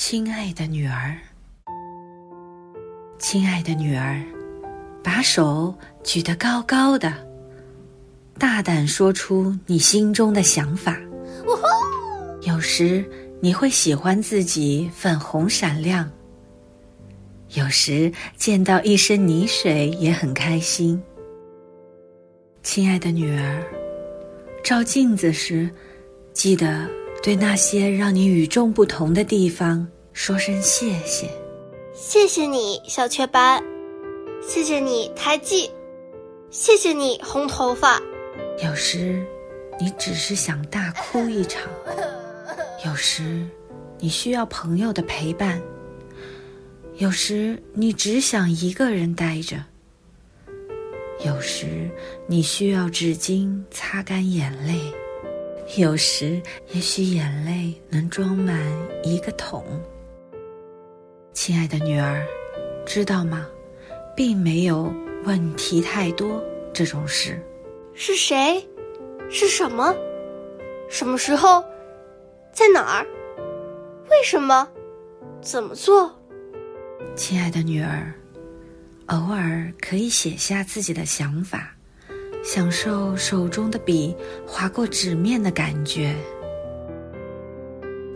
亲爱的女儿，亲爱的女儿，把手举得高高的，大胆说出你心中的想法。有时你会喜欢自己粉红闪亮，有时见到一身泥水也很开心。亲爱的女儿，照镜子时，记得。对那些让你与众不同的地方说声谢谢，谢谢你小雀斑，谢谢你胎记，谢谢你红头发。有时，你只是想大哭一场；有时，你需要朋友的陪伴；有时，你只想一个人待着；有时，你需要纸巾擦干眼泪。有时，也许眼泪能装满一个桶。亲爱的女儿，知道吗？并没有问题太多这种事。是谁？是什么？什么时候？在哪儿？为什么？怎么做？亲爱的女儿，偶尔可以写下自己的想法。享受手中的笔划过纸面的感觉，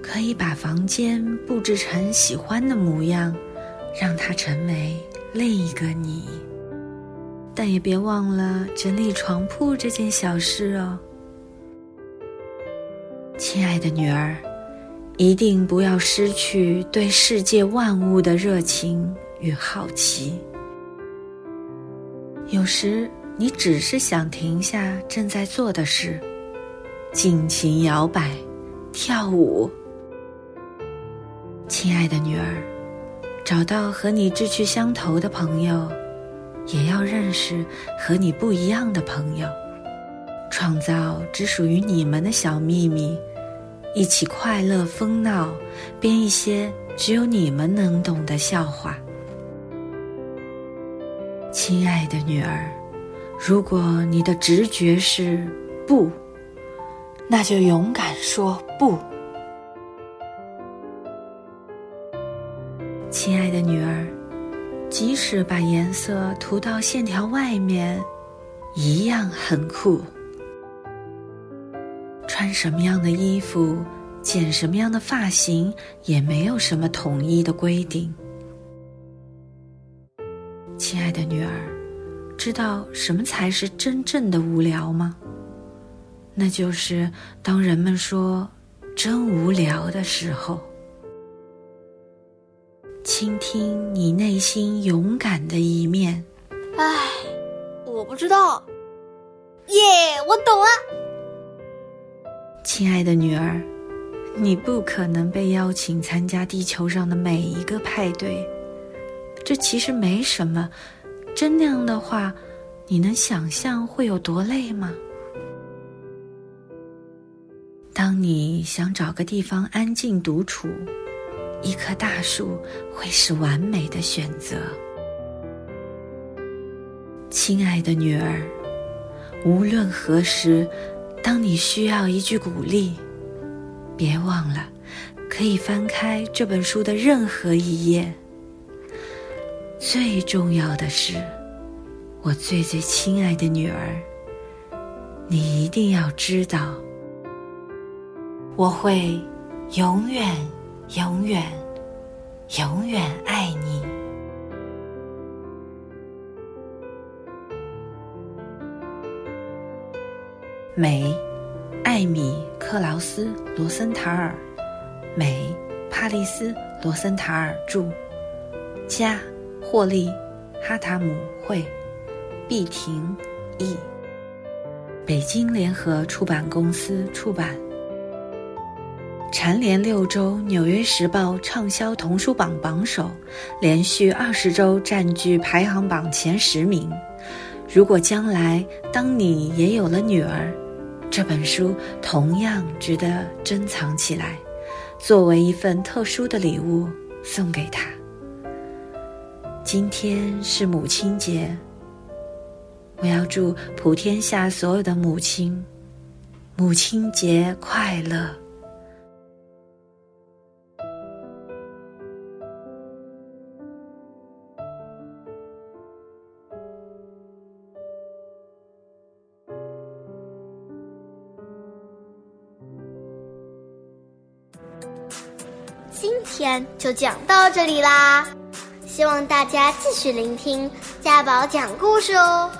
可以把房间布置成喜欢的模样，让它成为另一个你。但也别忘了整理床铺这件小事哦，亲爱的女儿，一定不要失去对世界万物的热情与好奇。有时。你只是想停下正在做的事，尽情摇摆、跳舞。亲爱的女儿，找到和你志趣相投的朋友，也要认识和你不一样的朋友，创造只属于你们的小秘密，一起快乐疯闹，编一些只有你们能懂的笑话。亲爱的女儿。如果你的直觉是不，那就勇敢说不。亲爱的女儿，即使把颜色涂到线条外面，一样很酷。穿什么样的衣服，剪什么样的发型，也没有什么统一的规定。亲爱的女儿。知道什么才是真正的无聊吗？那就是当人们说“真无聊”的时候。倾听你内心勇敢的一面。唉，我不知道。耶，我懂了。亲爱的女儿，你不可能被邀请参加地球上的每一个派对。这其实没什么。真那样的话，你能想象会有多累吗？当你想找个地方安静独处，一棵大树会是完美的选择。亲爱的女儿，无论何时，当你需要一句鼓励，别忘了，可以翻开这本书的任何一页。最重要的是，我最最亲爱的女儿，你一定要知道，我会永远、永远、永远爱你。美，艾米·克劳斯·罗森塔尔，美，帕丽斯·罗森塔尔著，家。霍利，哈塔姆会，毕婷译，北京联合出版公司出版。蝉联六周《纽约时报》畅销童书榜榜首，连续二十周占据排行榜前十名。如果将来当你也有了女儿，这本书同样值得珍藏起来，作为一份特殊的礼物送给她。今天是母亲节。我要祝普天下所有的母亲母亲节快乐。今天就讲到这里啦。希望大家继续聆听家宝讲故事哦。